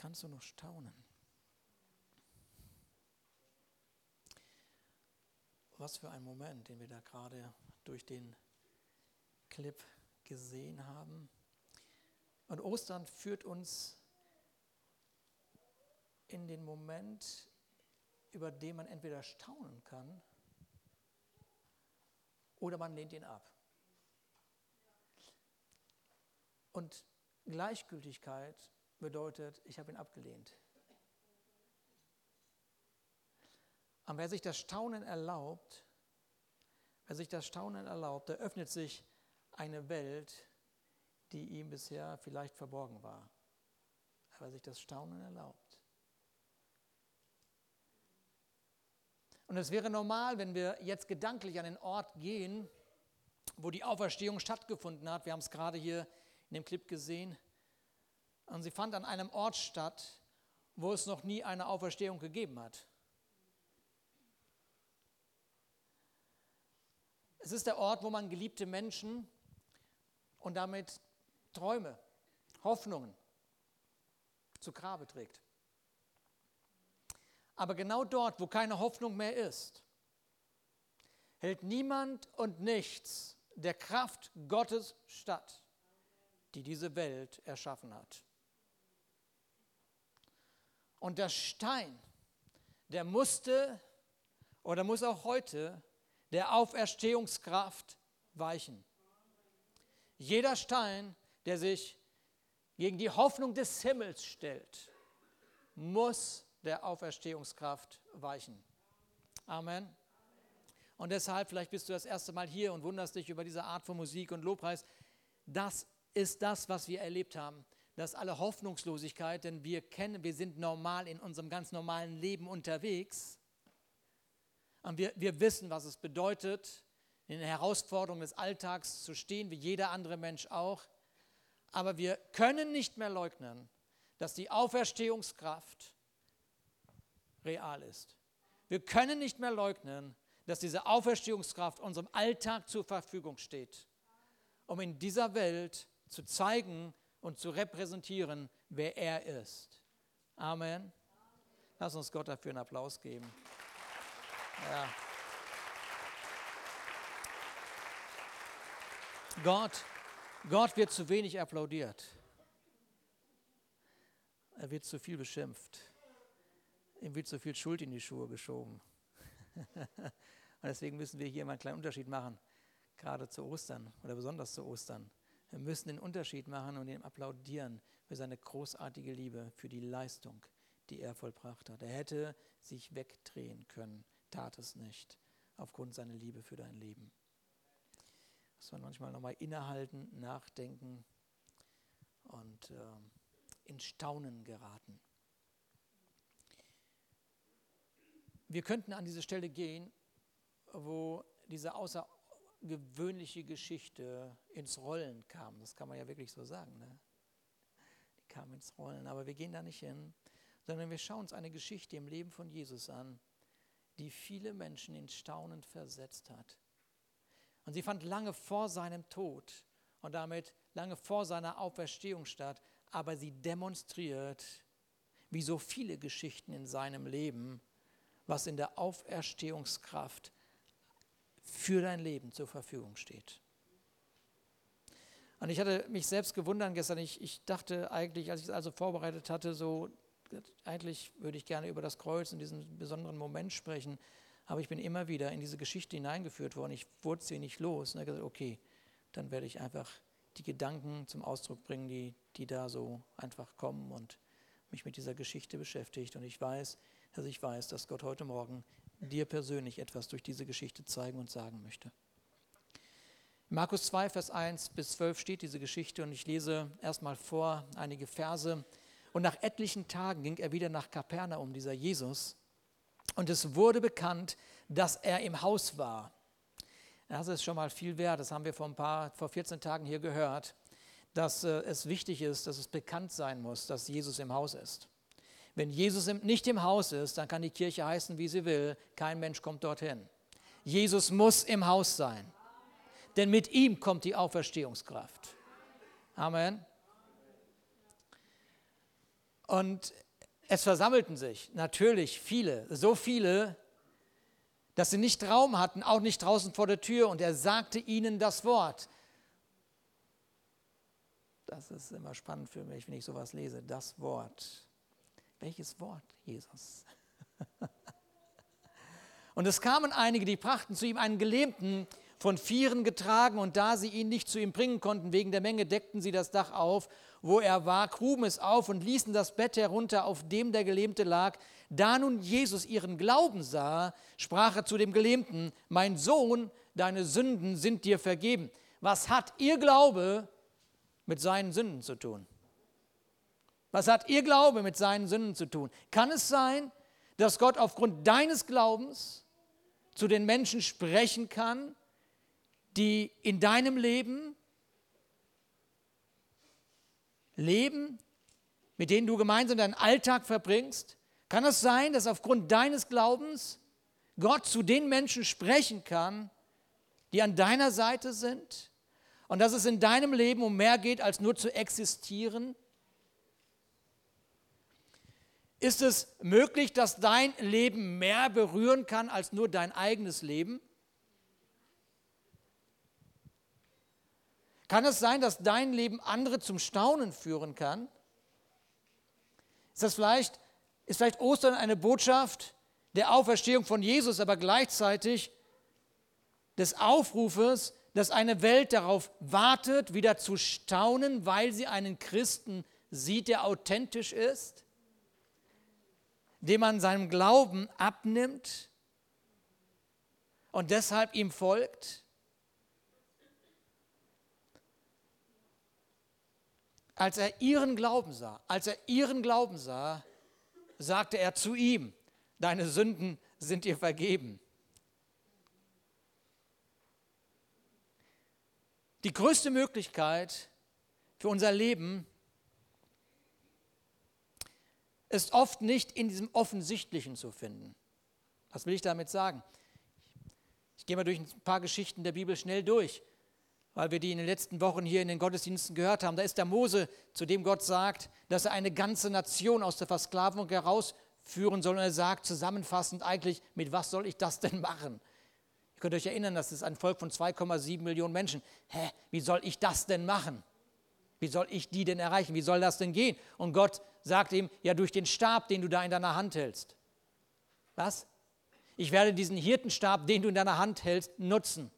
kannst du nur staunen. Was für ein Moment, den wir da gerade durch den Clip gesehen haben. Und Ostern führt uns in den Moment, über den man entweder staunen kann oder man lehnt ihn ab. Und Gleichgültigkeit bedeutet, ich habe ihn abgelehnt. Und wer sich das Staunen erlaubt, wer sich das Staunen erlaubt, da öffnet sich eine Welt, die ihm bisher vielleicht verborgen war. Aber sich das Staunen erlaubt. Und es wäre normal, wenn wir jetzt gedanklich an den Ort gehen, wo die Auferstehung stattgefunden hat. Wir haben es gerade hier in dem Clip gesehen. Und sie fand an einem Ort statt, wo es noch nie eine Auferstehung gegeben hat. Es ist der Ort, wo man geliebte Menschen und damit Träume, Hoffnungen zu Grabe trägt. Aber genau dort, wo keine Hoffnung mehr ist, hält niemand und nichts der Kraft Gottes statt, die diese Welt erschaffen hat. Und der Stein, der musste oder muss auch heute der Auferstehungskraft weichen. Jeder Stein, der sich gegen die Hoffnung des Himmels stellt, muss der Auferstehungskraft weichen. Amen. Und deshalb, vielleicht bist du das erste Mal hier und wunderst dich über diese Art von Musik und Lobpreis. Das ist das, was wir erlebt haben. Das ist alle Hoffnungslosigkeit, denn wir kennen, wir sind normal in unserem ganz normalen Leben unterwegs. Und wir, wir wissen, was es bedeutet, in den Herausforderungen des Alltags zu stehen, wie jeder andere Mensch auch. Aber wir können nicht mehr leugnen, dass die Auferstehungskraft real ist. Wir können nicht mehr leugnen, dass diese Auferstehungskraft unserem Alltag zur Verfügung steht, um in dieser Welt zu zeigen und zu repräsentieren, wer er ist. Amen. Lass uns Gott dafür einen Applaus geben. Ja. Gott, Gott wird zu wenig applaudiert. Er wird zu viel beschimpft. Ihm wird zu viel Schuld in die Schuhe geschoben. Und deswegen müssen wir hier mal einen kleinen Unterschied machen, gerade zu Ostern oder besonders zu Ostern. Wir müssen den Unterschied machen und ihm applaudieren für seine großartige Liebe, für die Leistung, die er vollbracht hat. Er hätte sich wegdrehen können, tat es nicht, aufgrund seiner Liebe für dein Leben muss man manchmal nochmal innehalten, nachdenken und äh, in Staunen geraten. Wir könnten an diese Stelle gehen, wo diese außergewöhnliche Geschichte ins Rollen kam. Das kann man ja wirklich so sagen. Ne? Die kam ins Rollen. Aber wir gehen da nicht hin, sondern wir schauen uns eine Geschichte im Leben von Jesus an, die viele Menschen in Staunen versetzt hat. Und sie fand lange vor seinem Tod und damit lange vor seiner Auferstehung statt, aber sie demonstriert, wie so viele Geschichten in seinem Leben, was in der Auferstehungskraft für dein Leben zur Verfügung steht. Und ich hatte mich selbst gewundert gestern. Ich, ich dachte eigentlich, als ich es also vorbereitet hatte, so, eigentlich würde ich gerne über das Kreuz in diesem besonderen Moment sprechen. Aber ich bin immer wieder in diese Geschichte hineingeführt worden. Ich wurde sie nicht los. Und habe gesagt, okay, dann werde ich einfach die Gedanken zum Ausdruck bringen, die, die da so einfach kommen und mich mit dieser Geschichte beschäftigt. Und ich weiß, dass ich weiß, dass Gott heute Morgen dir persönlich etwas durch diese Geschichte zeigen und sagen möchte. In Markus 2, Vers 1 bis 12 steht diese Geschichte und ich lese erstmal vor einige Verse. Und nach etlichen Tagen ging er wieder nach Kapernaum, dieser Jesus, und es wurde bekannt, dass er im Haus war. Das ist schon mal viel wert. Das haben wir vor, ein paar, vor 14 Tagen hier gehört, dass äh, es wichtig ist, dass es bekannt sein muss, dass Jesus im Haus ist. Wenn Jesus nicht im Haus ist, dann kann die Kirche heißen, wie sie will. Kein Mensch kommt dorthin. Jesus muss im Haus sein. Denn mit ihm kommt die Auferstehungskraft. Amen. Und es versammelten sich natürlich viele, so viele, dass sie nicht Raum hatten, auch nicht draußen vor der Tür. Und er sagte ihnen das Wort. Das ist immer spannend für mich, wenn ich sowas lese. Das Wort. Welches Wort, Jesus? Und es kamen einige, die brachten zu ihm einen Gelähmten, von Vieren getragen, und da sie ihn nicht zu ihm bringen konnten wegen der Menge, deckten sie das Dach auf, wo er war, gruben es auf und ließen das Bett herunter, auf dem der Gelähmte lag. Da nun Jesus ihren Glauben sah, sprach er zu dem Gelähmten, mein Sohn, deine Sünden sind dir vergeben. Was hat ihr Glaube mit seinen Sünden zu tun? Was hat ihr Glaube mit seinen Sünden zu tun? Kann es sein, dass Gott aufgrund deines Glaubens zu den Menschen sprechen kann, die in deinem Leben leben, mit denen du gemeinsam deinen Alltag verbringst? Kann es sein, dass aufgrund deines Glaubens Gott zu den Menschen sprechen kann, die an deiner Seite sind? Und dass es in deinem Leben um mehr geht, als nur zu existieren? Ist es möglich, dass dein Leben mehr berühren kann als nur dein eigenes Leben? Kann es sein, dass dein Leben andere zum Staunen führen kann? Ist das vielleicht, ist vielleicht Ostern eine Botschaft der Auferstehung von Jesus, aber gleichzeitig des Aufrufes, dass eine Welt darauf wartet, wieder zu staunen, weil sie einen Christen sieht, der authentisch ist, dem man seinem Glauben abnimmt und deshalb ihm folgt? Als er ihren Glauben sah, als er ihren Glauben sah, sagte er zu ihm, deine Sünden sind dir vergeben. Die größte Möglichkeit für unser Leben ist oft nicht in diesem Offensichtlichen zu finden. Was will ich damit sagen? Ich gehe mal durch ein paar Geschichten der Bibel schnell durch weil wir die in den letzten Wochen hier in den Gottesdiensten gehört haben. Da ist der Mose, zu dem Gott sagt, dass er eine ganze Nation aus der Versklavung herausführen soll. Und er sagt zusammenfassend eigentlich, mit was soll ich das denn machen? Ihr könnt euch erinnern, das ist ein Volk von 2,7 Millionen Menschen. Hä, wie soll ich das denn machen? Wie soll ich die denn erreichen? Wie soll das denn gehen? Und Gott sagt ihm, ja, durch den Stab, den du da in deiner Hand hältst. Was? Ich werde diesen Hirtenstab, den du in deiner Hand hältst, nutzen.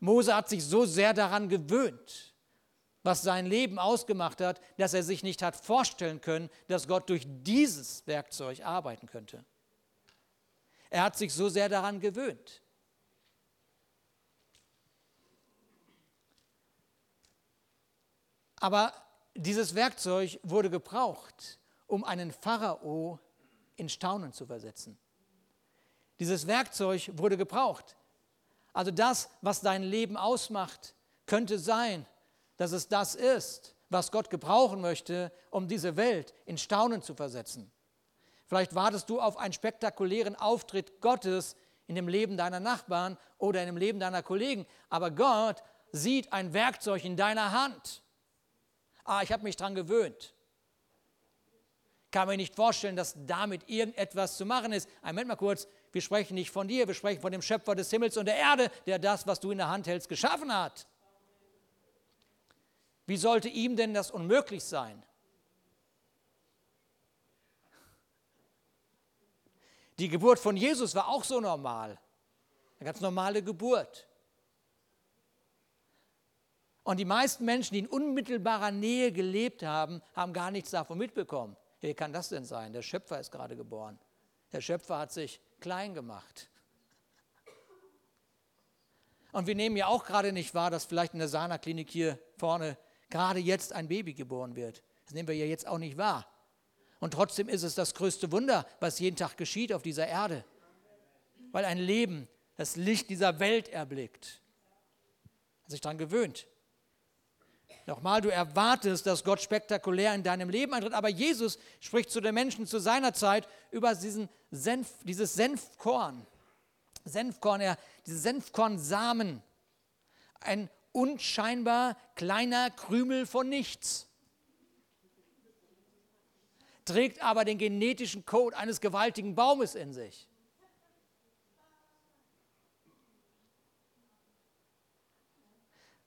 Mose hat sich so sehr daran gewöhnt, was sein Leben ausgemacht hat, dass er sich nicht hat vorstellen können, dass Gott durch dieses Werkzeug arbeiten könnte. Er hat sich so sehr daran gewöhnt. Aber dieses Werkzeug wurde gebraucht, um einen Pharao in Staunen zu versetzen. Dieses Werkzeug wurde gebraucht, also das, was dein Leben ausmacht, könnte sein, dass es das ist, was Gott gebrauchen möchte, um diese Welt in Staunen zu versetzen. Vielleicht wartest du auf einen spektakulären Auftritt Gottes in dem Leben deiner Nachbarn oder in dem Leben deiner Kollegen, aber Gott sieht ein Werkzeug in deiner Hand. Ah, ich habe mich daran gewöhnt. Kann mir nicht vorstellen, dass damit irgendetwas zu machen ist. Ein Moment mal kurz, wir sprechen nicht von dir, wir sprechen von dem Schöpfer des Himmels und der Erde, der das, was du in der Hand hältst, geschaffen hat. Wie sollte ihm denn das unmöglich sein? Die Geburt von Jesus war auch so normal. Eine ganz normale Geburt. Und die meisten Menschen, die in unmittelbarer Nähe gelebt haben, haben gar nichts davon mitbekommen. Wie kann das denn sein? Der Schöpfer ist gerade geboren. Der Schöpfer hat sich klein gemacht. Und wir nehmen ja auch gerade nicht wahr, dass vielleicht in der Sana-Klinik hier vorne gerade jetzt ein Baby geboren wird. Das nehmen wir ja jetzt auch nicht wahr. Und trotzdem ist es das größte Wunder, was jeden Tag geschieht auf dieser Erde. Weil ein Leben das Licht dieser Welt erblickt. Hat sich daran gewöhnt. Nochmal, du erwartest, dass Gott spektakulär in deinem Leben eintritt, aber Jesus spricht zu den Menschen zu seiner Zeit über diesen Senf, dieses Senfkorn. Senfkorn, ja, diese Senfkornsamen. Ein unscheinbar kleiner Krümel von nichts. trägt aber den genetischen Code eines gewaltigen Baumes in sich.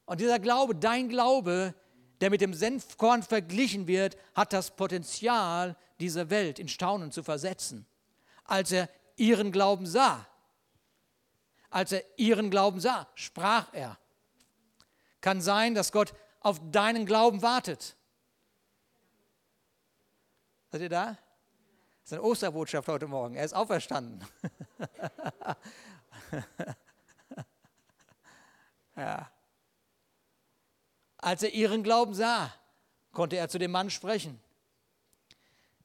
Und dieser Glaube, dein Glaube, der mit dem Senfkorn verglichen wird, hat das Potenzial, diese Welt in Staunen zu versetzen. Als er ihren Glauben sah, als er ihren Glauben sah, sprach er. Kann sein, dass Gott auf deinen Glauben wartet. Seid ihr da? Das ist eine Osterbotschaft heute Morgen. Er ist auferstanden. ja. Als er ihren Glauben sah, konnte er zu dem Mann sprechen.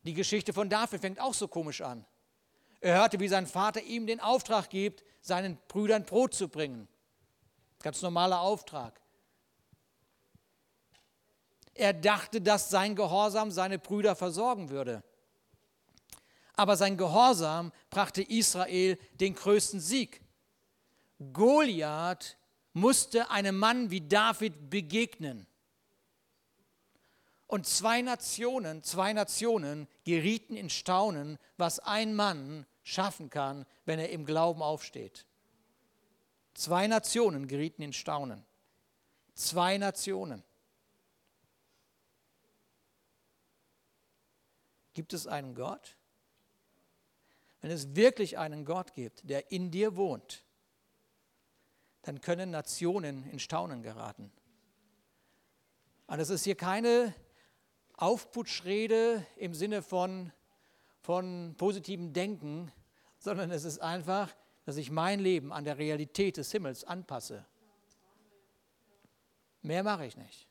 Die Geschichte von David fängt auch so komisch an. Er hörte, wie sein Vater ihm den Auftrag gibt, seinen Brüdern Brot zu bringen. Ganz normaler Auftrag. Er dachte, dass sein Gehorsam seine Brüder versorgen würde. Aber sein Gehorsam brachte Israel den größten Sieg. Goliath musste einem Mann wie David begegnen. Und zwei Nationen, zwei Nationen gerieten in Staunen, was ein Mann schaffen kann, wenn er im Glauben aufsteht. Zwei Nationen gerieten in Staunen. Zwei Nationen. Gibt es einen Gott? Wenn es wirklich einen Gott gibt, der in dir wohnt, dann können Nationen in Staunen geraten. Und es ist hier keine Aufputschrede im Sinne von, von positivem Denken, sondern es ist einfach, dass ich mein Leben an der Realität des Himmels anpasse. Mehr mache ich nicht.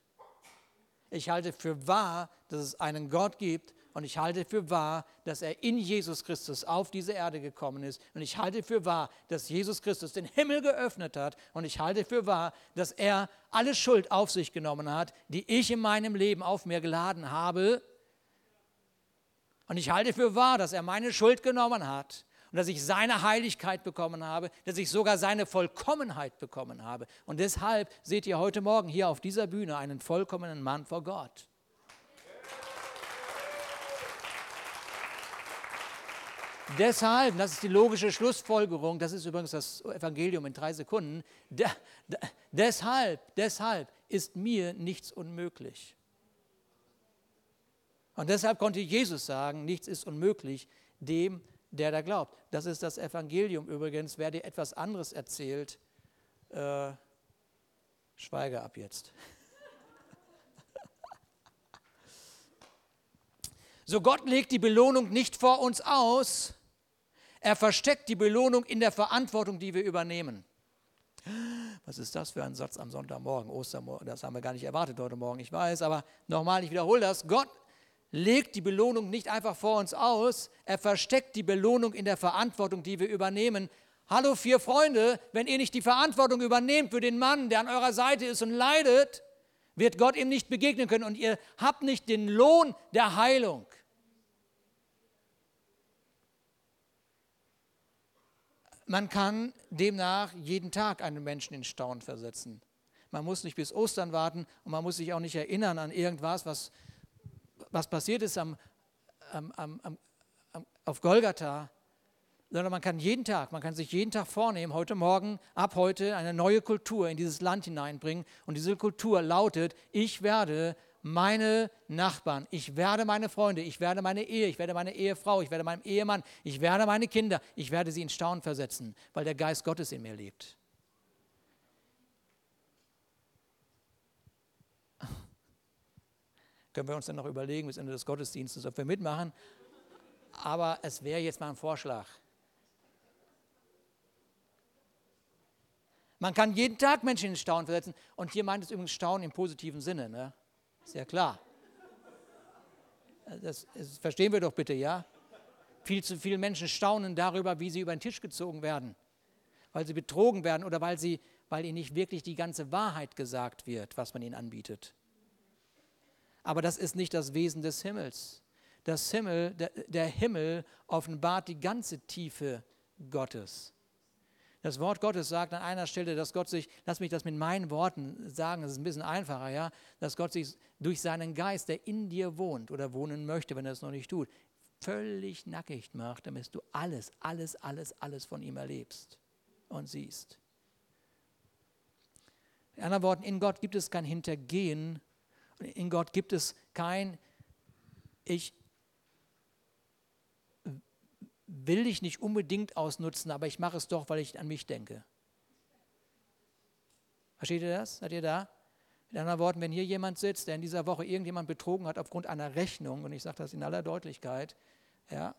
Ich halte für wahr, dass es einen Gott gibt und ich halte für wahr, dass er in Jesus Christus auf diese Erde gekommen ist. Und ich halte für wahr, dass Jesus Christus den Himmel geöffnet hat. Und ich halte für wahr, dass er alle Schuld auf sich genommen hat, die ich in meinem Leben auf mir geladen habe. Und ich halte für wahr, dass er meine Schuld genommen hat und dass ich seine Heiligkeit bekommen habe, dass ich sogar seine Vollkommenheit bekommen habe. Und deshalb seht ihr heute Morgen hier auf dieser Bühne einen vollkommenen Mann vor Gott. Deshalb, das ist die logische Schlussfolgerung, das ist übrigens das Evangelium in drei Sekunden, de, de, deshalb, deshalb ist mir nichts unmöglich. Und deshalb konnte Jesus sagen, nichts ist unmöglich dem, der da glaubt. Das ist das Evangelium übrigens. Wer dir etwas anderes erzählt, äh, schweige ab jetzt. So Gott legt die Belohnung nicht vor uns aus, er versteckt die Belohnung in der Verantwortung, die wir übernehmen. Was ist das für ein Satz am Sonntagmorgen, Ostermorgen? Das haben wir gar nicht erwartet heute Morgen, ich weiß, aber nochmal, ich wiederhole das. Gott legt die Belohnung nicht einfach vor uns aus, er versteckt die Belohnung in der Verantwortung, die wir übernehmen. Hallo vier Freunde, wenn ihr nicht die Verantwortung übernehmt für den Mann, der an eurer Seite ist und leidet, wird Gott ihm nicht begegnen können und ihr habt nicht den Lohn der Heilung. Man kann demnach jeden Tag einen Menschen in Staunen versetzen. Man muss nicht bis Ostern warten und man muss sich auch nicht erinnern an irgendwas, was, was passiert ist am, am, am, auf Golgatha, sondern man kann jeden Tag, man kann sich jeden Tag vornehmen, heute Morgen, ab heute eine neue Kultur in dieses Land hineinbringen. Und diese Kultur lautet, ich werde meine Nachbarn, ich werde meine Freunde, ich werde meine Ehe, ich werde meine Ehefrau, ich werde meinen Ehemann, ich werde meine Kinder, ich werde sie in Staunen versetzen, weil der Geist Gottes in mir lebt. Können wir uns dann noch überlegen bis Ende des Gottesdienstes, ob wir mitmachen. Aber es wäre jetzt mal ein Vorschlag. Man kann jeden Tag Menschen in Staunen versetzen. Und hier meint es übrigens Staunen im positiven Sinne. Ne? Ist ja klar. Das, das verstehen wir doch bitte, ja? Viel zu viele Menschen staunen darüber, wie sie über den Tisch gezogen werden, weil sie betrogen werden oder weil, sie, weil ihnen nicht wirklich die ganze Wahrheit gesagt wird, was man ihnen anbietet. Aber das ist nicht das Wesen des Himmels. Das Himmel, der, der Himmel offenbart die ganze Tiefe Gottes. Das Wort Gottes sagt an einer Stelle, dass Gott sich, lass mich das mit meinen Worten sagen, das ist ein bisschen einfacher, ja, dass Gott sich durch seinen Geist, der in dir wohnt oder wohnen möchte, wenn er es noch nicht tut, völlig nackig macht, damit du alles, alles, alles, alles von ihm erlebst und siehst. In anderen Worten, in Gott gibt es kein Hintergehen, in Gott gibt es kein, ich will dich nicht unbedingt ausnutzen, aber ich mache es doch, weil ich an mich denke. Versteht ihr das? Seid ihr da? In anderen Worten, wenn hier jemand sitzt, der in dieser Woche irgendjemand betrogen hat aufgrund einer Rechnung, und ich sage das in aller Deutlichkeit, ja,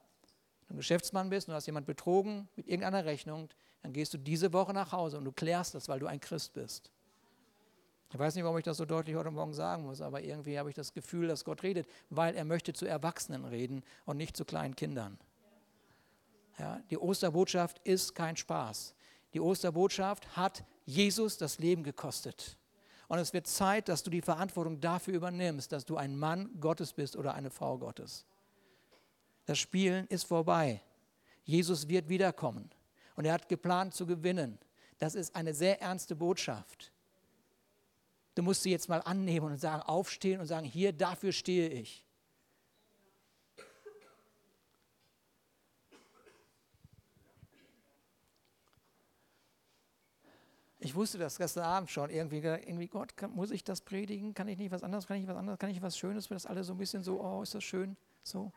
du ein Geschäftsmann bist und hast jemand betrogen mit irgendeiner Rechnung, dann gehst du diese Woche nach Hause und du klärst das, weil du ein Christ bist. Ich weiß nicht, warum ich das so deutlich heute Morgen sagen muss, aber irgendwie habe ich das Gefühl, dass Gott redet, weil er möchte zu Erwachsenen reden und nicht zu kleinen Kindern. Ja, die Osterbotschaft ist kein Spaß. Die Osterbotschaft hat Jesus das Leben gekostet. Und es wird Zeit, dass du die Verantwortung dafür übernimmst, dass du ein Mann Gottes bist oder eine Frau Gottes. Das Spielen ist vorbei. Jesus wird wiederkommen. Und er hat geplant zu gewinnen. Das ist eine sehr ernste Botschaft. Du musst sie jetzt mal annehmen und sagen, aufstehen und sagen, hier, dafür stehe ich. Ich wusste das gestern Abend schon. Irgendwie, irgendwie Gott, kann, muss ich das predigen? Kann ich nicht was anderes? Kann ich was anderes? Kann ich was Schönes? Wird das alle so ein bisschen so, oh, ist das schön? So.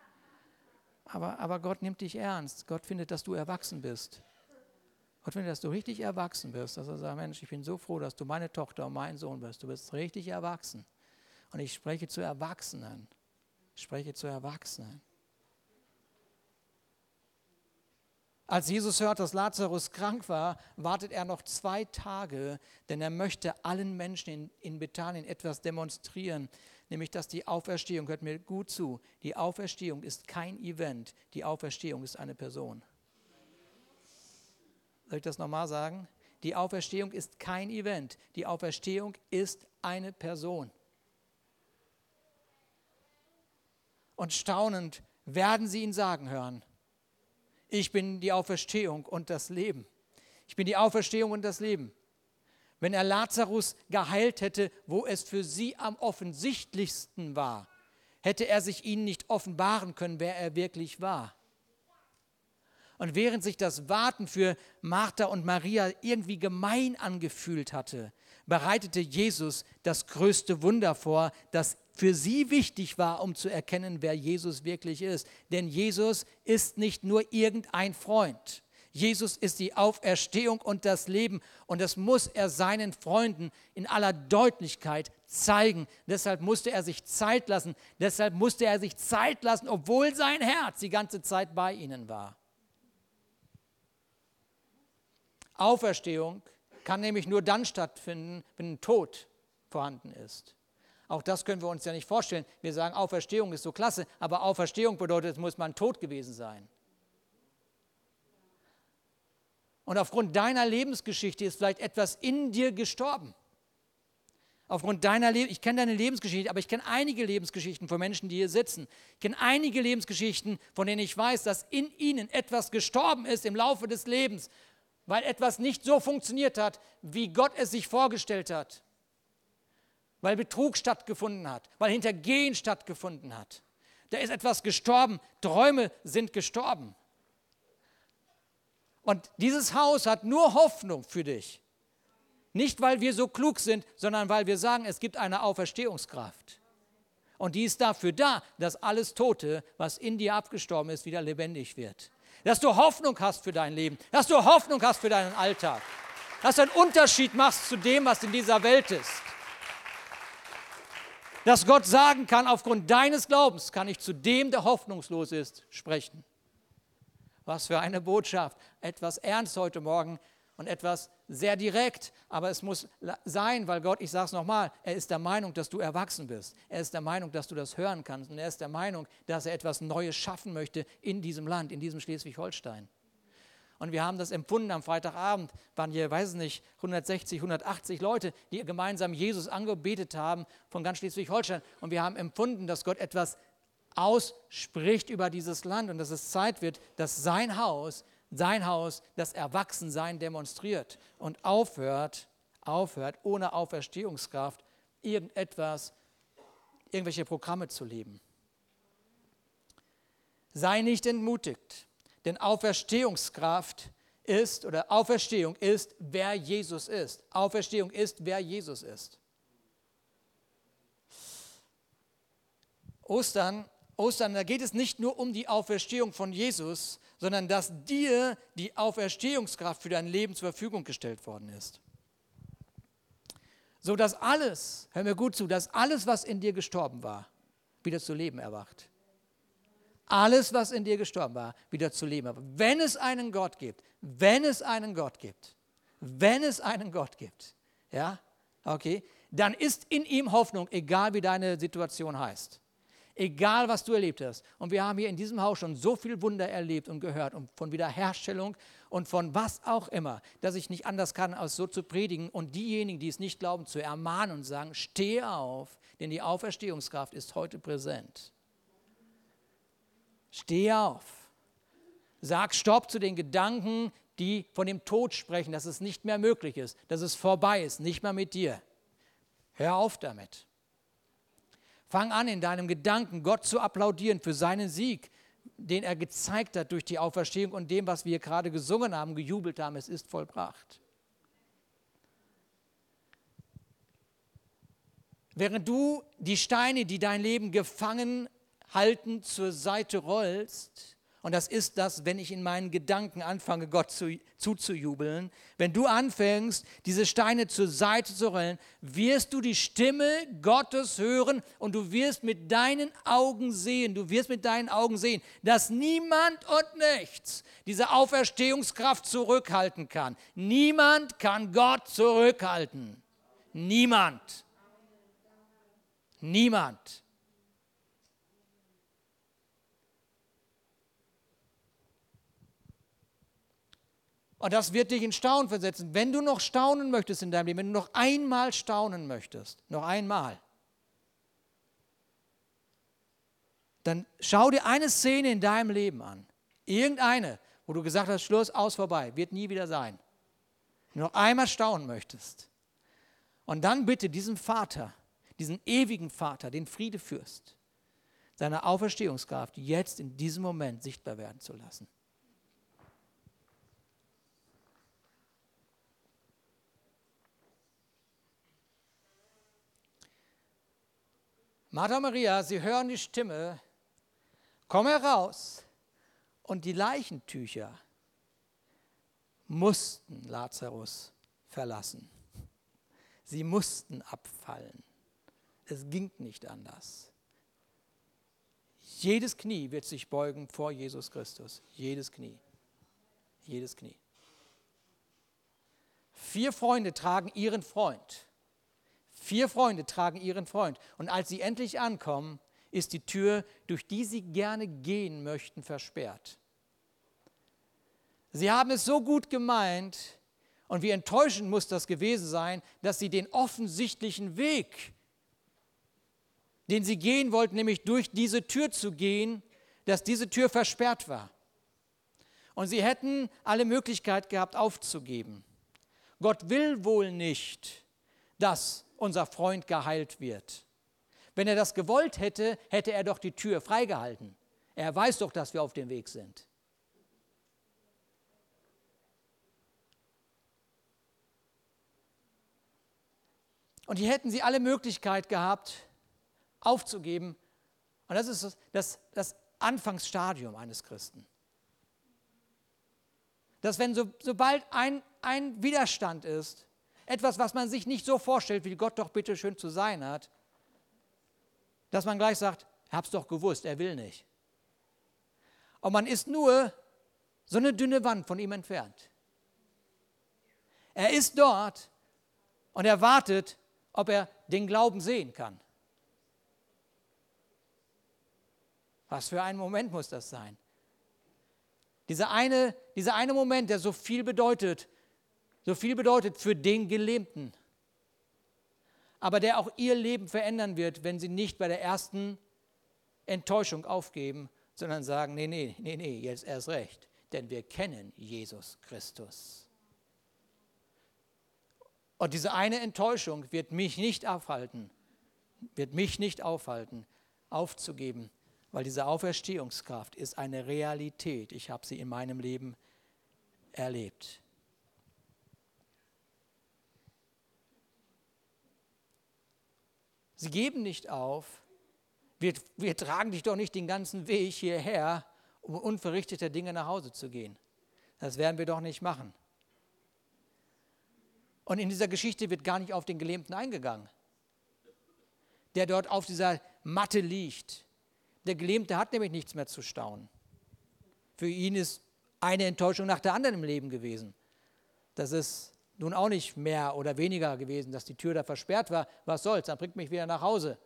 Aber, aber Gott nimmt dich ernst. Gott findet, dass du erwachsen bist. Gott findet, dass du richtig erwachsen bist. Dass er sagt, Mensch, ich bin so froh, dass du meine Tochter und mein Sohn bist. Du bist richtig erwachsen. Und ich spreche zu Erwachsenen. Ich spreche zu Erwachsenen. Als Jesus hört, dass Lazarus krank war, wartet er noch zwei Tage, denn er möchte allen Menschen in, in Bethanien etwas demonstrieren, nämlich dass die Auferstehung, hört mir gut zu, die Auferstehung ist kein Event, die Auferstehung ist eine Person. Soll ich das nochmal sagen? Die Auferstehung ist kein Event, die Auferstehung ist eine Person. Und staunend werden sie ihn sagen hören ich bin die Auferstehung und das Leben. Ich bin die Auferstehung und das Leben. Wenn er Lazarus geheilt hätte, wo es für sie am offensichtlichsten war, hätte er sich ihnen nicht offenbaren können, wer er wirklich war. Und während sich das Warten für Martha und Maria irgendwie gemein angefühlt hatte, bereitete Jesus das größte Wunder vor, das für sie wichtig war, um zu erkennen, wer Jesus wirklich ist. Denn Jesus ist nicht nur irgendein Freund. Jesus ist die Auferstehung und das Leben und das muss er seinen Freunden in aller Deutlichkeit zeigen. Deshalb musste er sich Zeit lassen. Deshalb musste er sich Zeit lassen, obwohl sein Herz die ganze Zeit bei ihnen war. Auferstehung kann nämlich nur dann stattfinden, wenn ein Tod vorhanden ist. Auch das können wir uns ja nicht vorstellen. Wir sagen, Auferstehung ist so klasse, aber Auferstehung bedeutet, es muss man tot gewesen sein. Und aufgrund deiner Lebensgeschichte ist vielleicht etwas in dir gestorben. Aufgrund deiner Leben, ich kenne deine Lebensgeschichte, aber ich kenne einige Lebensgeschichten von Menschen, die hier sitzen. Ich kenne einige Lebensgeschichten, von denen ich weiß, dass in ihnen etwas gestorben ist im Laufe des Lebens, weil etwas nicht so funktioniert hat, wie Gott es sich vorgestellt hat weil Betrug stattgefunden hat, weil Hintergehen stattgefunden hat. Da ist etwas gestorben, Träume sind gestorben. Und dieses Haus hat nur Hoffnung für dich. Nicht, weil wir so klug sind, sondern weil wir sagen, es gibt eine Auferstehungskraft. Und die ist dafür da, dass alles Tote, was in dir abgestorben ist, wieder lebendig wird. Dass du Hoffnung hast für dein Leben, dass du Hoffnung hast für deinen Alltag, dass du einen Unterschied machst zu dem, was in dieser Welt ist dass Gott sagen kann, aufgrund deines Glaubens kann ich zu dem, der hoffnungslos ist, sprechen. Was für eine Botschaft. Etwas ernst heute Morgen und etwas sehr direkt, aber es muss sein, weil Gott, ich sage es nochmal, er ist der Meinung, dass du erwachsen bist. Er ist der Meinung, dass du das hören kannst und er ist der Meinung, dass er etwas Neues schaffen möchte in diesem Land, in diesem Schleswig-Holstein. Und wir haben das empfunden am Freitagabend, waren hier, weiß ich nicht, 160, 180 Leute, die gemeinsam Jesus angebetet haben von ganz Schleswig-Holstein. Und wir haben empfunden, dass Gott etwas ausspricht über dieses Land und dass es Zeit wird, dass sein Haus sein Haus das Erwachsensein demonstriert und aufhört, aufhört, ohne Auferstehungskraft irgendetwas, irgendwelche Programme zu leben. Sei nicht entmutigt, denn Auferstehungskraft ist oder Auferstehung ist, wer Jesus ist. Auferstehung ist, wer Jesus ist. Ostern, Ostern, da geht es nicht nur um die Auferstehung von Jesus, sondern dass dir die Auferstehungskraft für dein Leben zur Verfügung gestellt worden ist. So dass alles, hör mir gut zu, dass alles, was in dir gestorben war, wieder zu Leben erwacht. Alles, was in dir gestorben war, wieder zu leben. erwacht. wenn es einen Gott gibt, wenn es einen Gott gibt, wenn es einen Gott gibt, ja, okay, dann ist in ihm Hoffnung, egal wie deine Situation heißt. Egal, was du erlebt hast. Und wir haben hier in diesem Haus schon so viel Wunder erlebt und gehört und von Wiederherstellung und von was auch immer, dass ich nicht anders kann, als so zu predigen und diejenigen, die es nicht glauben, zu ermahnen und sagen, steh auf, denn die Auferstehungskraft ist heute präsent. Steh auf. Sag Stopp zu den Gedanken, die von dem Tod sprechen, dass es nicht mehr möglich ist, dass es vorbei ist, nicht mehr mit dir. Hör auf damit. Fang an, in deinem Gedanken Gott zu applaudieren für seinen Sieg, den er gezeigt hat durch die Auferstehung und dem, was wir gerade gesungen haben, gejubelt haben, es ist vollbracht. Während du die Steine, die dein Leben gefangen halten, zur Seite rollst, und das ist das, wenn ich in meinen Gedanken anfange, Gott zu, zuzujubeln. Wenn du anfängst, diese Steine zur Seite zu rollen, wirst du die Stimme Gottes hören und du wirst mit deinen Augen sehen, du wirst mit deinen Augen sehen, dass niemand und nichts diese Auferstehungskraft zurückhalten kann. Niemand kann Gott zurückhalten. Niemand. Niemand. Und das wird dich in Staunen versetzen. Wenn du noch staunen möchtest in deinem Leben, wenn du noch einmal staunen möchtest, noch einmal, dann schau dir eine Szene in deinem Leben an. Irgendeine, wo du gesagt hast, Schluss, aus, vorbei, wird nie wieder sein. Wenn du noch einmal staunen möchtest. Und dann bitte diesem Vater, diesen ewigen Vater, den Friede führst, seine Auferstehungskraft jetzt in diesem Moment sichtbar werden zu lassen. Martha und Maria, sie hören die Stimme, komm heraus. Und die Leichentücher mussten Lazarus verlassen. Sie mussten abfallen. Es ging nicht anders. Jedes Knie wird sich beugen vor Jesus Christus. Jedes Knie. Jedes Knie. Vier Freunde tragen ihren Freund. Vier Freunde tragen ihren Freund. Und als sie endlich ankommen, ist die Tür, durch die sie gerne gehen möchten, versperrt. Sie haben es so gut gemeint, und wie enttäuschend muss das gewesen sein, dass sie den offensichtlichen Weg, den sie gehen wollten, nämlich durch diese Tür zu gehen, dass diese Tür versperrt war. Und sie hätten alle Möglichkeit gehabt, aufzugeben. Gott will wohl nicht, dass unser Freund geheilt wird. Wenn er das gewollt hätte, hätte er doch die Tür freigehalten. Er weiß doch, dass wir auf dem Weg sind. Und hier hätten sie alle Möglichkeit gehabt, aufzugeben. Und das ist das, das, Anfangsstadium eines Christen. Dass wenn so, sobald ein, ein Widerstand ist, etwas, was man sich nicht so vorstellt, wie Gott doch bitte schön zu sein hat, dass man gleich sagt, hab's doch gewusst, er will nicht. Und man ist nur so eine dünne Wand von ihm entfernt. Er ist dort und er wartet, ob er den Glauben sehen kann. Was für ein Moment muss das sein? Dieser eine, dieser eine Moment, der so viel bedeutet so viel bedeutet für den Gelähmten, aber der auch ihr Leben verändern wird, wenn sie nicht bei der ersten Enttäuschung aufgeben, sondern sagen, nee, nee, nee, nee, jetzt erst recht. denn wir kennen Jesus Christus. Und diese eine Enttäuschung wird mich nicht aufhalten, wird mich nicht aufhalten, aufzugeben, weil diese Auferstehungskraft ist eine Realität. Ich habe sie in meinem Leben erlebt. Sie geben nicht auf. Wir, wir tragen dich doch nicht den ganzen Weg hierher, um unverrichteter Dinge nach Hause zu gehen. Das werden wir doch nicht machen. Und in dieser Geschichte wird gar nicht auf den Gelähmten eingegangen, der dort auf dieser Matte liegt. Der Gelähmte hat nämlich nichts mehr zu staunen. Für ihn ist eine Enttäuschung nach der anderen im Leben gewesen. Das ist nun auch nicht mehr oder weniger gewesen, dass die Tür da versperrt war. Was soll's, dann bringt mich wieder nach Hause.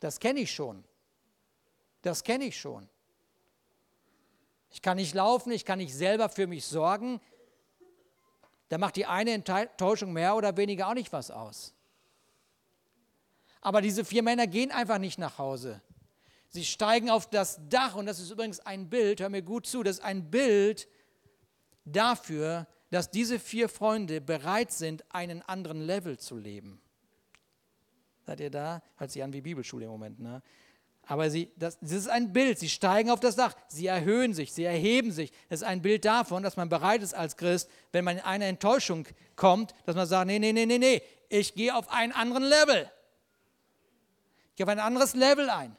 Das kenne ich schon. Das kenne ich schon. Ich kann nicht laufen, ich kann nicht selber für mich sorgen. Da macht die eine Enttäuschung mehr oder weniger auch nicht was aus. Aber diese vier Männer gehen einfach nicht nach Hause. Sie steigen auf das Dach und das ist übrigens ein Bild, hör mir gut zu, das ist ein Bild dafür, dass diese vier Freunde bereit sind, einen anderen Level zu leben. Seid ihr da? Hört sich an wie Bibelschule im Moment, ne? Aber sie, das, das ist ein Bild. Sie steigen auf das Dach, sie erhöhen sich, sie erheben sich. Das ist ein Bild davon, dass man bereit ist als Christ, wenn man in eine Enttäuschung kommt, dass man sagt: Nee, nee, nee, nee, nee, ich gehe auf einen anderen Level. Ich gehe auf ein anderes Level ein.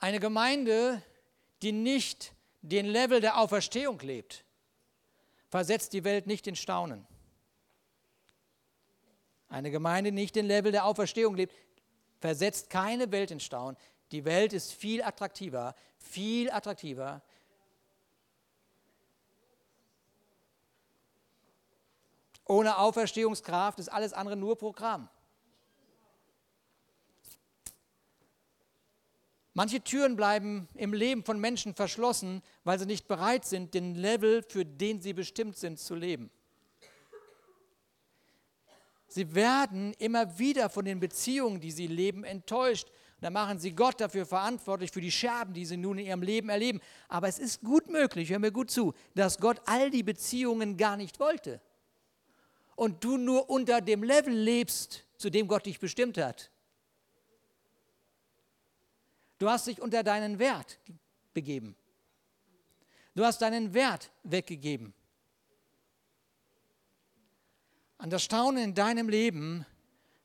Eine Gemeinde, die nicht den Level der Auferstehung lebt, versetzt die Welt nicht in Staunen. Eine Gemeinde, die nicht den Level der Auferstehung lebt, versetzt keine Welt in Staunen. Die Welt ist viel attraktiver, viel attraktiver. Ohne Auferstehungskraft ist alles andere nur Programm. Manche Türen bleiben im Leben von Menschen verschlossen, weil sie nicht bereit sind, den Level, für den sie bestimmt sind, zu leben. Sie werden immer wieder von den Beziehungen, die sie leben, enttäuscht. Dann machen sie Gott dafür verantwortlich für die Scherben, die sie nun in ihrem Leben erleben. Aber es ist gut möglich, hör mir gut zu, dass Gott all die Beziehungen gar nicht wollte. Und du nur unter dem Level lebst, zu dem Gott dich bestimmt hat. Du hast dich unter deinen Wert begeben. Du hast deinen Wert weggegeben. Und das Staunen in deinem Leben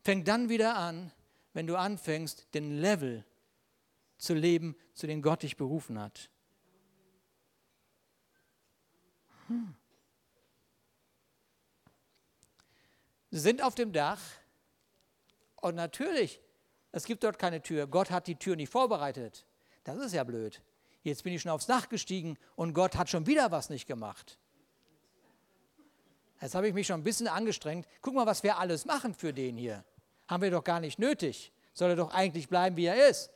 fängt dann wieder an, wenn du anfängst, den Level zu leben, zu dem Gott dich berufen hat. Hm. Sie sind auf dem Dach und natürlich es gibt dort keine Tür. Gott hat die Tür nicht vorbereitet. Das ist ja blöd. Jetzt bin ich schon aufs Dach gestiegen und Gott hat schon wieder was nicht gemacht. Jetzt habe ich mich schon ein bisschen angestrengt. Guck mal, was wir alles machen für den hier. Haben wir doch gar nicht nötig. Soll er doch eigentlich bleiben, wie er ist.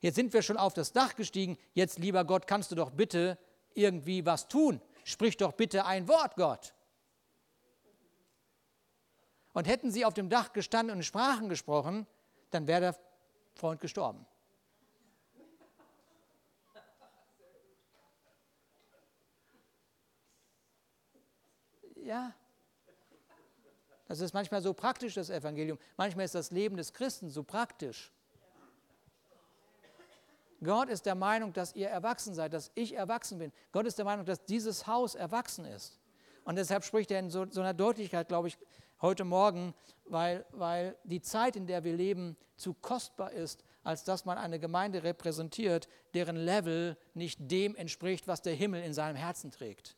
Jetzt sind wir schon auf das Dach gestiegen. Jetzt, lieber Gott, kannst du doch bitte irgendwie was tun. Sprich doch bitte ein Wort, Gott. Und hätten sie auf dem Dach gestanden und Sprachen gesprochen, dann wäre der Freund gestorben. Ja. Das ist manchmal so praktisch, das Evangelium. Manchmal ist das Leben des Christen so praktisch. Gott ist der Meinung, dass ihr erwachsen seid, dass ich erwachsen bin. Gott ist der Meinung, dass dieses Haus erwachsen ist. Und deshalb spricht er in so, so einer Deutlichkeit, glaube ich, heute Morgen, weil, weil die Zeit, in der wir leben, zu kostbar ist, als dass man eine Gemeinde repräsentiert, deren Level nicht dem entspricht, was der Himmel in seinem Herzen trägt.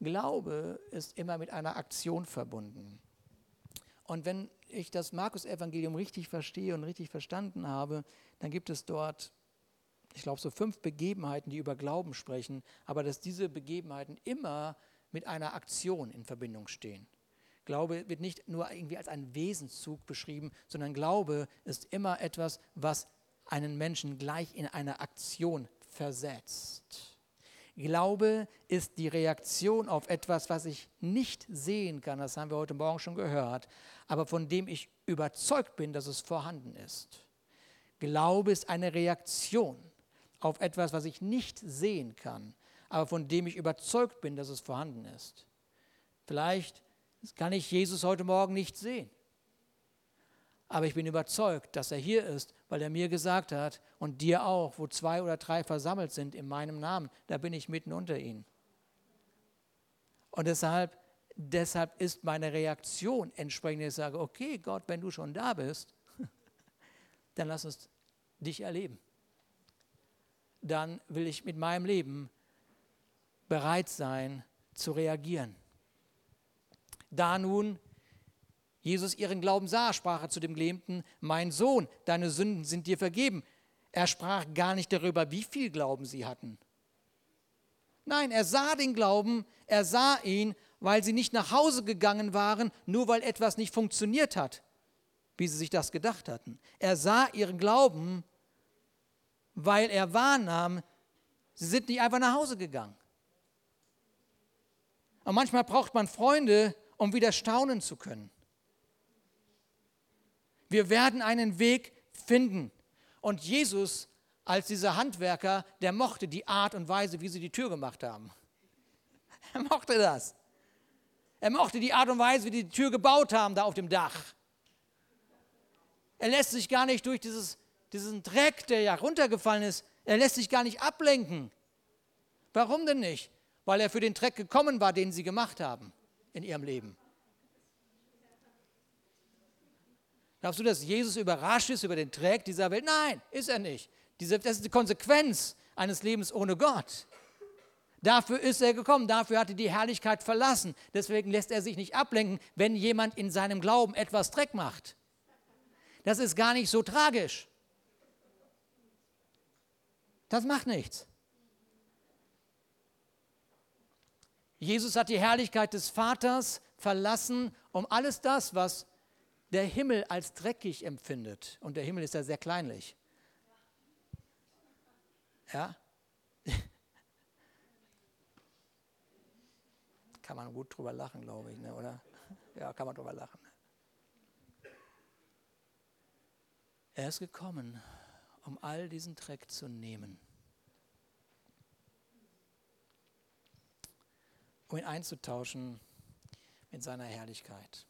Glaube ist immer mit einer Aktion verbunden. Und wenn ich das Markus-Evangelium richtig verstehe und richtig verstanden habe, dann gibt es dort ich glaube, so fünf Begebenheiten, die über Glauben sprechen, aber dass diese Begebenheiten immer mit einer Aktion in Verbindung stehen. Glaube wird nicht nur irgendwie als ein Wesenszug beschrieben, sondern Glaube ist immer etwas, was einen Menschen gleich in eine Aktion versetzt. Glaube ist die Reaktion auf etwas, was ich nicht sehen kann, das haben wir heute Morgen schon gehört, aber von dem ich überzeugt bin, dass es vorhanden ist. Glaube ist eine Reaktion auf etwas, was ich nicht sehen kann, aber von dem ich überzeugt bin, dass es vorhanden ist. Vielleicht kann ich Jesus heute Morgen nicht sehen, aber ich bin überzeugt, dass er hier ist, weil er mir gesagt hat und dir auch, wo zwei oder drei versammelt sind in meinem Namen, da bin ich mitten unter ihnen. Und deshalb, deshalb ist meine Reaktion entsprechend, ich sage, okay Gott, wenn du schon da bist, dann lass uns dich erleben. Dann will ich mit meinem Leben bereit sein zu reagieren. Da nun Jesus ihren Glauben sah, sprach er zu dem Gelähmten, mein Sohn, deine Sünden sind dir vergeben. Er sprach gar nicht darüber, wie viel Glauben sie hatten. Nein, er sah den Glauben, er sah ihn, weil sie nicht nach Hause gegangen waren, nur weil etwas nicht funktioniert hat, wie sie sich das gedacht hatten. Er sah ihren Glauben, weil er wahrnahm, sie sind nicht einfach nach Hause gegangen. Und manchmal braucht man Freunde, um wieder staunen zu können. Wir werden einen Weg finden. Und Jesus als dieser Handwerker, der mochte die Art und Weise, wie sie die Tür gemacht haben. Er mochte das. Er mochte die Art und Weise, wie die die Tür gebaut haben, da auf dem Dach. Er lässt sich gar nicht durch dieses, diesen Dreck, der ja runtergefallen ist, er lässt sich gar nicht ablenken. Warum denn nicht? Weil er für den Dreck gekommen war, den sie gemacht haben in ihrem Leben. Glaubst du, dass Jesus überrascht ist über den Dreck dieser Welt? Nein, ist er nicht. Diese, das ist die Konsequenz eines Lebens ohne Gott. Dafür ist er gekommen, dafür hat er die Herrlichkeit verlassen. Deswegen lässt er sich nicht ablenken, wenn jemand in seinem Glauben etwas Dreck macht. Das ist gar nicht so tragisch. Das macht nichts. Jesus hat die Herrlichkeit des Vaters verlassen, um alles das, was der Himmel als dreckig empfindet, und der Himmel ist ja sehr kleinlich, ja, kann man gut drüber lachen, glaube ich, ne, oder? Ja, kann man drüber lachen. Er ist gekommen, um all diesen Dreck zu nehmen, um ihn einzutauschen mit seiner Herrlichkeit.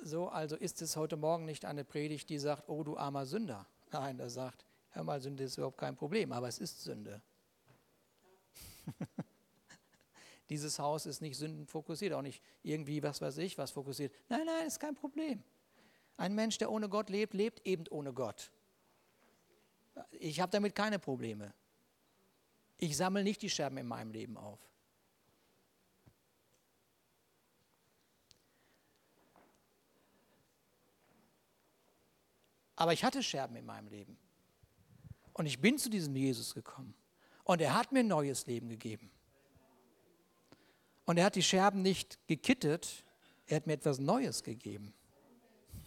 So also ist es heute Morgen nicht eine Predigt, die sagt, oh du armer Sünder. Nein, er sagt, hör mal, Sünde ist überhaupt kein Problem, aber es ist Sünde. Dieses Haus ist nicht sündenfokussiert, auch nicht irgendwie, was weiß ich, was fokussiert. Nein, nein, ist kein Problem. Ein Mensch, der ohne Gott lebt, lebt eben ohne Gott. Ich habe damit keine Probleme. Ich sammle nicht die Scherben in meinem Leben auf. Aber ich hatte Scherben in meinem Leben. Und ich bin zu diesem Jesus gekommen. Und er hat mir ein neues Leben gegeben. Und er hat die Scherben nicht gekittet, er hat mir etwas Neues gegeben.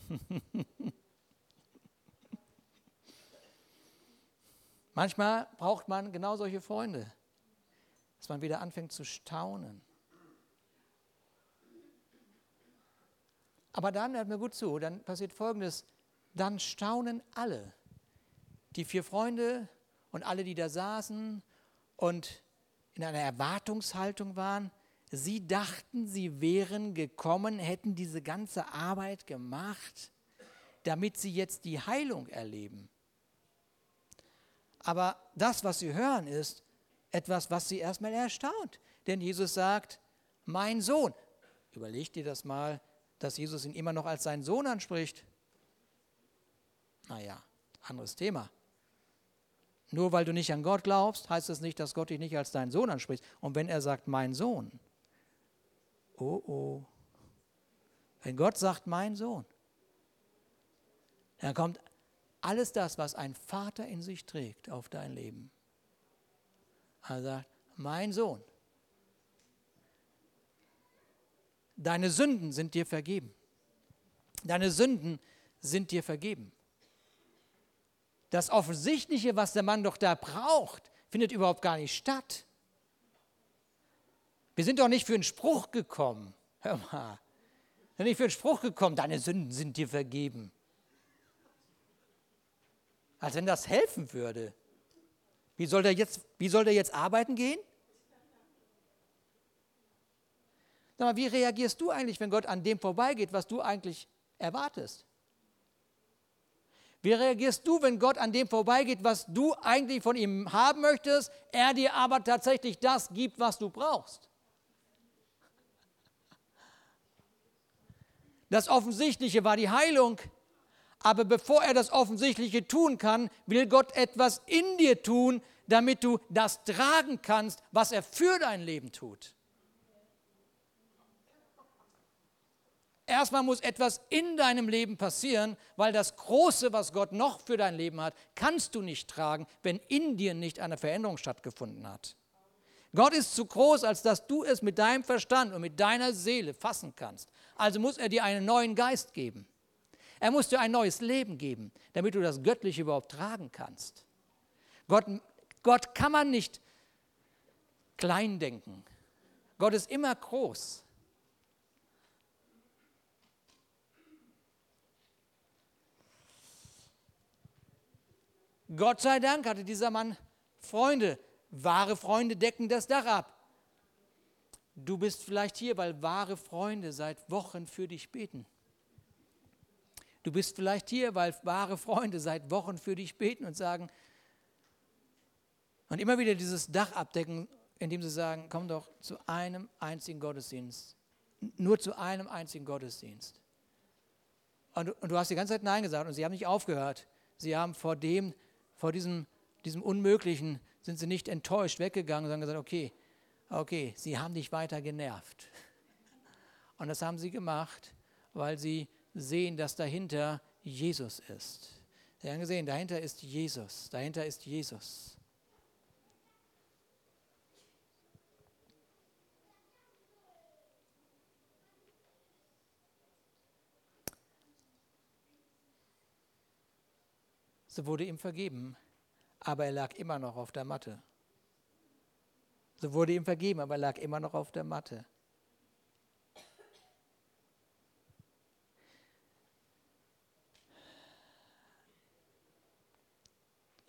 Manchmal braucht man genau solche Freunde, dass man wieder anfängt zu staunen. Aber dann, hört mir gut zu, dann passiert Folgendes, dann staunen alle. Die vier Freunde und alle, die da saßen und in einer Erwartungshaltung waren. Sie dachten, sie wären gekommen, hätten diese ganze Arbeit gemacht, damit sie jetzt die Heilung erleben. Aber das, was sie hören, ist etwas, was sie erstmal erstaunt. Denn Jesus sagt, mein Sohn. Überleg dir das mal, dass Jesus ihn immer noch als seinen Sohn anspricht. Naja, anderes Thema. Nur weil du nicht an Gott glaubst, heißt das nicht, dass Gott dich nicht als deinen Sohn anspricht. Und wenn er sagt, mein Sohn, oh oh, wenn Gott sagt, mein Sohn, dann kommt alles das, was ein Vater in sich trägt, auf dein Leben. Er sagt, mein Sohn, deine Sünden sind dir vergeben. Deine Sünden sind dir vergeben. Das Offensichtliche, was der Mann doch da braucht, findet überhaupt gar nicht statt. Wir sind doch nicht für einen Spruch gekommen. Hör mal. Wir sind nicht für einen Spruch gekommen, deine Sünden sind dir vergeben. Als wenn das helfen würde. Wie soll der jetzt, wie soll der jetzt arbeiten gehen? Sag mal, wie reagierst du eigentlich, wenn Gott an dem vorbeigeht, was du eigentlich erwartest? Wie reagierst du, wenn Gott an dem vorbeigeht, was du eigentlich von ihm haben möchtest, er dir aber tatsächlich das gibt, was du brauchst? Das Offensichtliche war die Heilung, aber bevor er das Offensichtliche tun kann, will Gott etwas in dir tun, damit du das tragen kannst, was er für dein Leben tut. Erstmal muss etwas in deinem Leben passieren, weil das Große, was Gott noch für dein Leben hat, kannst du nicht tragen, wenn in dir nicht eine Veränderung stattgefunden hat. Gott ist zu groß, als dass du es mit deinem Verstand und mit deiner Seele fassen kannst. Also muss er dir einen neuen Geist geben. Er muss dir ein neues Leben geben, damit du das Göttliche überhaupt tragen kannst. Gott, Gott kann man nicht klein denken. Gott ist immer groß. Gott sei Dank hatte dieser Mann Freunde. Wahre Freunde decken das Dach ab. Du bist vielleicht hier, weil wahre Freunde seit Wochen für dich beten. Du bist vielleicht hier, weil wahre Freunde seit Wochen für dich beten und sagen, und immer wieder dieses Dach abdecken, indem sie sagen, komm doch zu einem einzigen Gottesdienst. Nur zu einem einzigen Gottesdienst. Und, und du hast die ganze Zeit Nein gesagt und sie haben nicht aufgehört. Sie haben vor dem vor diesem, diesem Unmöglichen sind sie nicht enttäuscht weggegangen, sondern gesagt, okay, okay, sie haben dich weiter genervt. Und das haben sie gemacht, weil sie sehen, dass dahinter Jesus ist. Sie haben gesehen, dahinter ist Jesus, dahinter ist Jesus. So wurde ihm vergeben, aber er lag immer noch auf der Matte. So wurde ihm vergeben, aber er lag immer noch auf der Matte.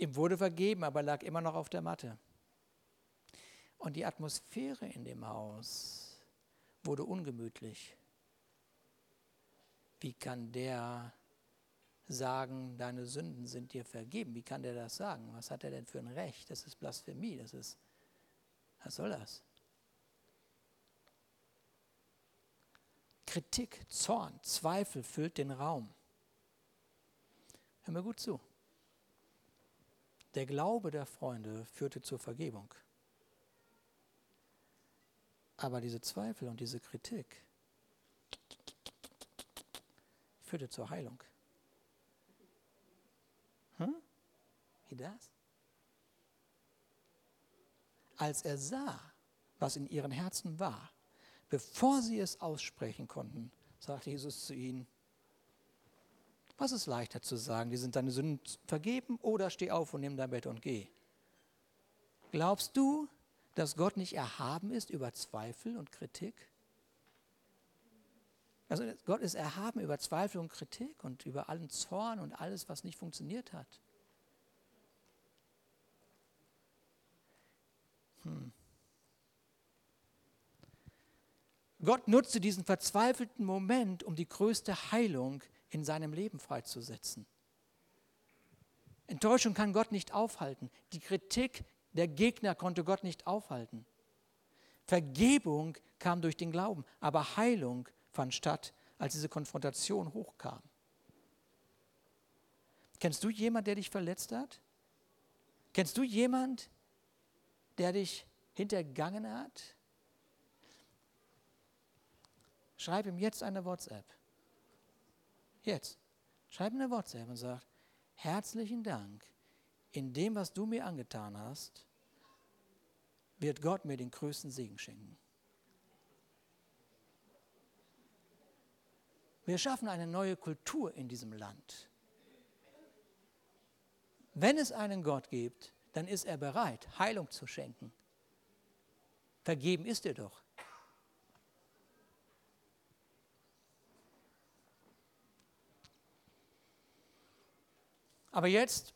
Ihm wurde vergeben, aber er lag immer noch auf der Matte. Und die Atmosphäre in dem Haus wurde ungemütlich. Wie kann der sagen, deine Sünden sind dir vergeben. Wie kann der das sagen? Was hat er denn für ein Recht? Das ist Blasphemie. Das ist, was soll das? Kritik, Zorn, Zweifel füllt den Raum. Hör mir gut zu. Der Glaube der Freunde führte zur Vergebung. Aber diese Zweifel und diese Kritik führte zur Heilung. Hm? Wie das? Als er sah, was in ihren Herzen war, bevor sie es aussprechen konnten, sagte Jesus zu ihnen, was ist leichter zu sagen, die sind deine Sünden vergeben oder steh auf und nimm dein Bett und geh? Glaubst du, dass Gott nicht erhaben ist über Zweifel und Kritik? Also Gott ist erhaben über Zweifel und Kritik und über allen Zorn und alles, was nicht funktioniert hat. Hm. Gott nutzte diesen verzweifelten Moment, um die größte Heilung in seinem Leben freizusetzen. Enttäuschung kann Gott nicht aufhalten. Die Kritik der Gegner konnte Gott nicht aufhalten. Vergebung kam durch den Glauben, aber Heilung fand statt, als diese Konfrontation hochkam. Kennst du jemanden, der dich verletzt hat? Kennst du jemanden, der dich hintergangen hat? Schreib ihm jetzt eine WhatsApp. Jetzt. Schreib ihm eine WhatsApp und sag, herzlichen Dank. In dem, was du mir angetan hast, wird Gott mir den größten Segen schenken. Wir schaffen eine neue Kultur in diesem Land. Wenn es einen Gott gibt, dann ist er bereit, Heilung zu schenken. Vergeben ist er doch. Aber jetzt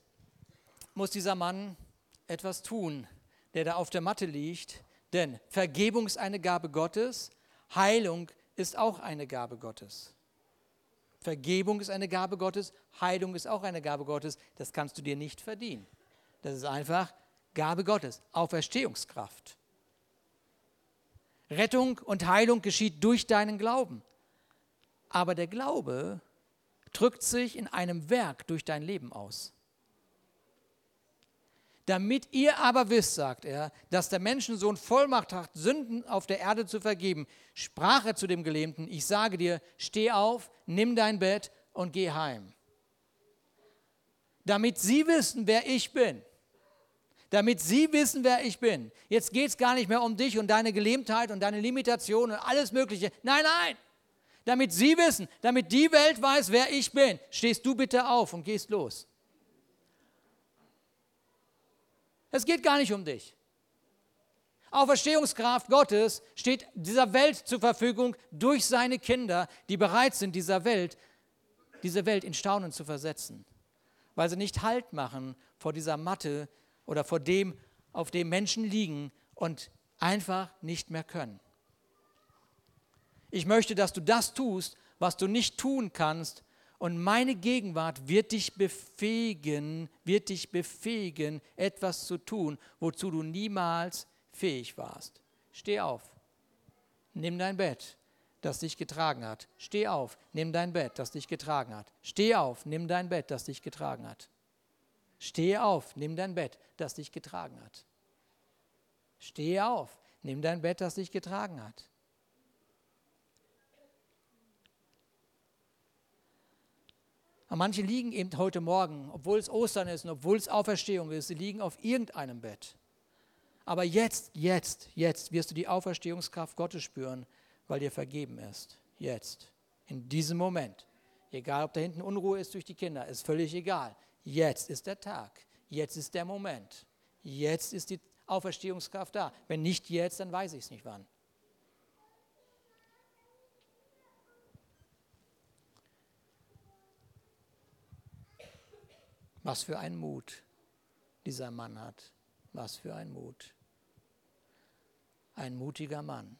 muss dieser Mann etwas tun, der da auf der Matte liegt, denn Vergebung ist eine Gabe Gottes, Heilung ist auch eine Gabe Gottes. Vergebung ist eine Gabe Gottes, Heilung ist auch eine Gabe Gottes. Das kannst du dir nicht verdienen. Das ist einfach Gabe Gottes, Auferstehungskraft. Rettung und Heilung geschieht durch deinen Glauben. Aber der Glaube drückt sich in einem Werk durch dein Leben aus. Damit ihr aber wisst, sagt er, dass der Menschensohn Vollmacht hat, Sünden auf der Erde zu vergeben, sprach er zu dem Gelähmten, ich sage dir, steh auf, nimm dein Bett und geh heim. Damit sie wissen, wer ich bin. Damit sie wissen, wer ich bin. Jetzt geht es gar nicht mehr um dich und deine Gelähmtheit und deine Limitationen und alles Mögliche. Nein, nein. Damit sie wissen, damit die Welt weiß, wer ich bin, stehst du bitte auf und gehst los. Es geht gar nicht um dich. Auferstehungskraft Gottes steht dieser Welt zur Verfügung durch seine Kinder, die bereit sind, dieser Welt, diese Welt in Staunen zu versetzen, weil sie nicht Halt machen vor dieser Matte oder vor dem, auf dem Menschen liegen und einfach nicht mehr können. Ich möchte, dass du das tust, was du nicht tun kannst, und meine Gegenwart wird dich befähigen, wird dich befähigen, etwas zu tun, wozu du niemals fähig warst. Steh auf. Nimm dein Bett, das dich getragen hat. Steh auf, nimm dein Bett, das dich getragen hat. Steh auf, nimm dein Bett, das dich getragen hat. Steh auf, nimm dein Bett, das dich getragen hat. Steh auf, nimm dein Bett, das dich getragen hat. Aber manche liegen eben heute Morgen, obwohl es Ostern ist und obwohl es Auferstehung ist, sie liegen auf irgendeinem Bett. Aber jetzt, jetzt, jetzt wirst du die Auferstehungskraft Gottes spüren, weil dir vergeben ist. Jetzt, in diesem Moment. Egal, ob da hinten Unruhe ist durch die Kinder, ist völlig egal. Jetzt ist der Tag. Jetzt ist der Moment. Jetzt ist die Auferstehungskraft da. Wenn nicht jetzt, dann weiß ich es nicht wann. Was für ein Mut dieser Mann hat. Was für ein Mut. Ein mutiger Mann.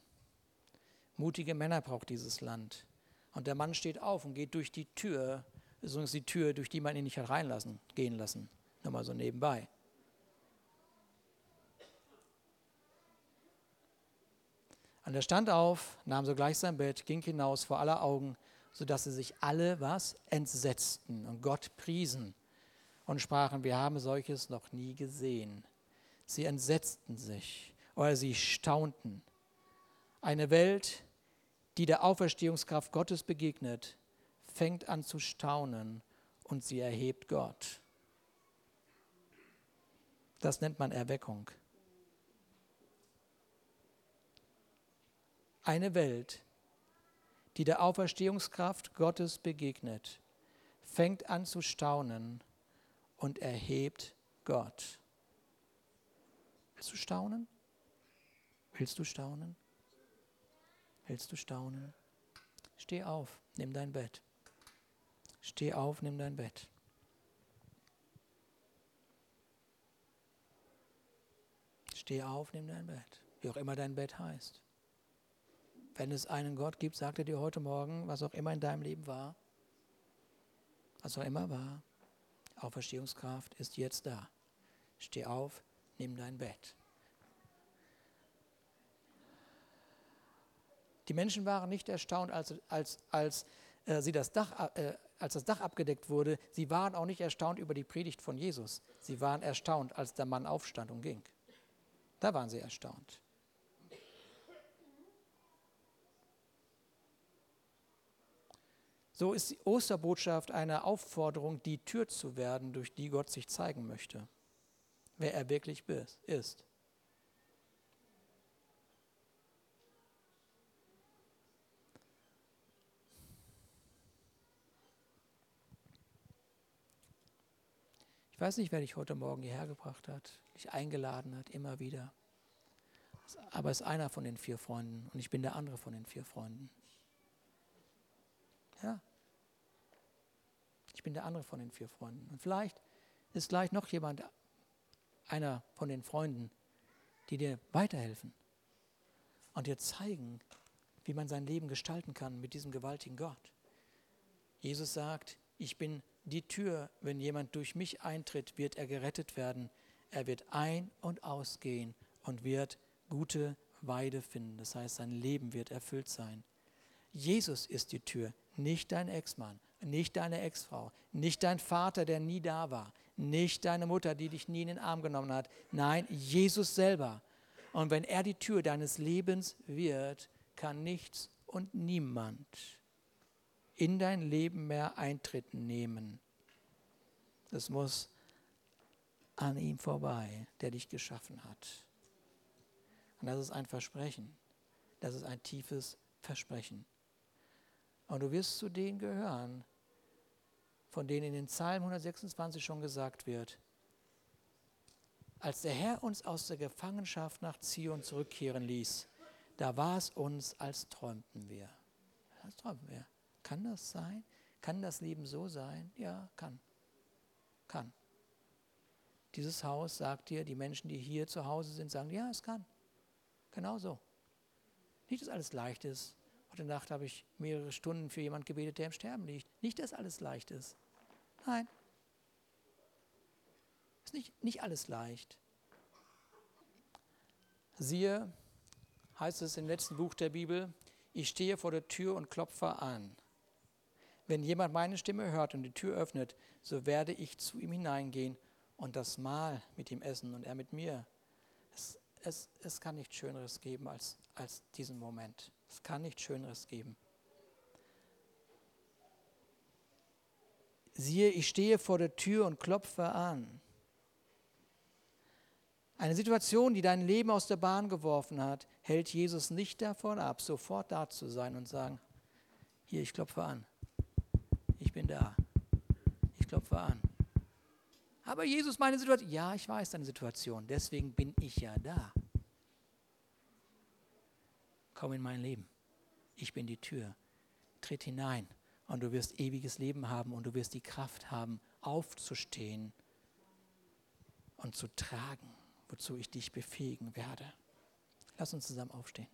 Mutige Männer braucht dieses Land. Und der Mann steht auf und geht durch die Tür, ist die Tür, durch die man ihn nicht hat reinlassen, gehen lassen. Nur mal so nebenbei. Und er stand auf, nahm sogleich sein Bett, ging hinaus vor aller Augen, sodass sie sich alle was entsetzten und Gott priesen und sprachen, wir haben solches noch nie gesehen. Sie entsetzten sich oder sie staunten. Eine Welt, die der Auferstehungskraft Gottes begegnet, fängt an zu staunen und sie erhebt Gott. Das nennt man Erweckung. Eine Welt, die der Auferstehungskraft Gottes begegnet, fängt an zu staunen und erhebt Gott. Willst du staunen? Willst du staunen? Willst du staunen? Steh auf, nimm dein Bett. Steh auf, nimm dein Bett. Steh auf, nimm dein Bett. Wie auch immer dein Bett heißt. Wenn es einen Gott gibt, sagt er dir heute Morgen, was auch immer in deinem Leben war, was auch immer war, Auferstehungskraft ist jetzt da. Steh auf, nimm dein Bett. Die Menschen waren nicht erstaunt, als, als, als, äh, sie das Dach, äh, als das Dach abgedeckt wurde. Sie waren auch nicht erstaunt über die Predigt von Jesus. Sie waren erstaunt, als der Mann aufstand und ging. Da waren sie erstaunt. So ist die Osterbotschaft eine Aufforderung, die Tür zu werden, durch die Gott sich zeigen möchte, wer er wirklich ist. Ich weiß nicht, wer dich heute Morgen hierher gebracht hat, dich eingeladen hat, immer wieder. Aber es ist einer von den vier Freunden und ich bin der andere von den vier Freunden. Ja. Bin der andere von den vier Freunden. Und vielleicht ist gleich noch jemand, einer von den Freunden, die dir weiterhelfen und dir zeigen, wie man sein Leben gestalten kann mit diesem gewaltigen Gott. Jesus sagt, ich bin die Tür, wenn jemand durch mich eintritt, wird er gerettet werden. Er wird ein- und ausgehen und wird gute Weide finden. Das heißt, sein Leben wird erfüllt sein. Jesus ist die Tür, nicht dein Ex-Mann, nicht deine Ex-Frau, nicht dein Vater, der nie da war, nicht deine Mutter, die dich nie in den Arm genommen hat. Nein, Jesus selber. Und wenn er die Tür deines Lebens wird, kann nichts und niemand in dein Leben mehr Eintritt nehmen. Es muss an ihm vorbei, der dich geschaffen hat. Und das ist ein Versprechen. Das ist ein tiefes Versprechen. Und du wirst zu denen gehören, von denen in den Psalm 126 schon gesagt wird, als der Herr uns aus der Gefangenschaft nach Zion zurückkehren ließ, da war es uns, als träumten wir. Als träumten wir. Kann das sein? Kann das Leben so sein? Ja, kann. Kann. Dieses Haus sagt dir, die Menschen, die hier zu Hause sind, sagen, ja, es kann. Genau so. Nicht, dass alles leicht ist. Heute Nacht habe ich mehrere Stunden für jemanden gebetet, der im Sterben liegt. Nicht, dass alles leicht ist. Nein. Ist nicht, nicht alles leicht. Siehe, heißt es im letzten Buch der Bibel, ich stehe vor der Tür und klopfe an. Wenn jemand meine Stimme hört und die Tür öffnet, so werde ich zu ihm hineingehen und das Mahl mit ihm essen und er mit mir. Es, es, es kann nichts Schöneres geben als, als diesen Moment. Es kann nichts Schöneres geben. Siehe, ich stehe vor der Tür und klopfe an. Eine Situation, die dein Leben aus der Bahn geworfen hat, hält Jesus nicht davon ab, sofort da zu sein und sagen, hier, ich klopfe an. Ich bin da. Ich klopfe an. Aber Jesus, meine Situation, ja, ich weiß deine Situation, deswegen bin ich ja da. Komm in mein Leben. Ich bin die Tür. Tritt hinein und du wirst ewiges Leben haben und du wirst die Kraft haben, aufzustehen und zu tragen wozu ich dich befähigen werde. Lass uns zusammen aufstehen.